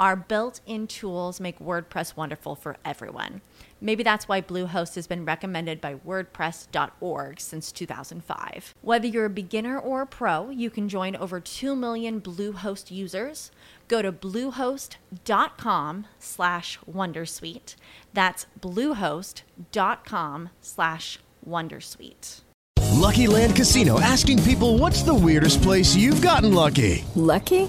Our built in tools make WordPress wonderful for everyone. Maybe that's why Bluehost has been recommended by WordPress.org since 2005. Whether you're a beginner or a pro, you can join over 2 million Bluehost users. Go to bluehost.com slash Wondersuite. That's bluehost.com slash Wondersuite. Lucky Land Casino asking people what's the weirdest place you've gotten lucky? Lucky?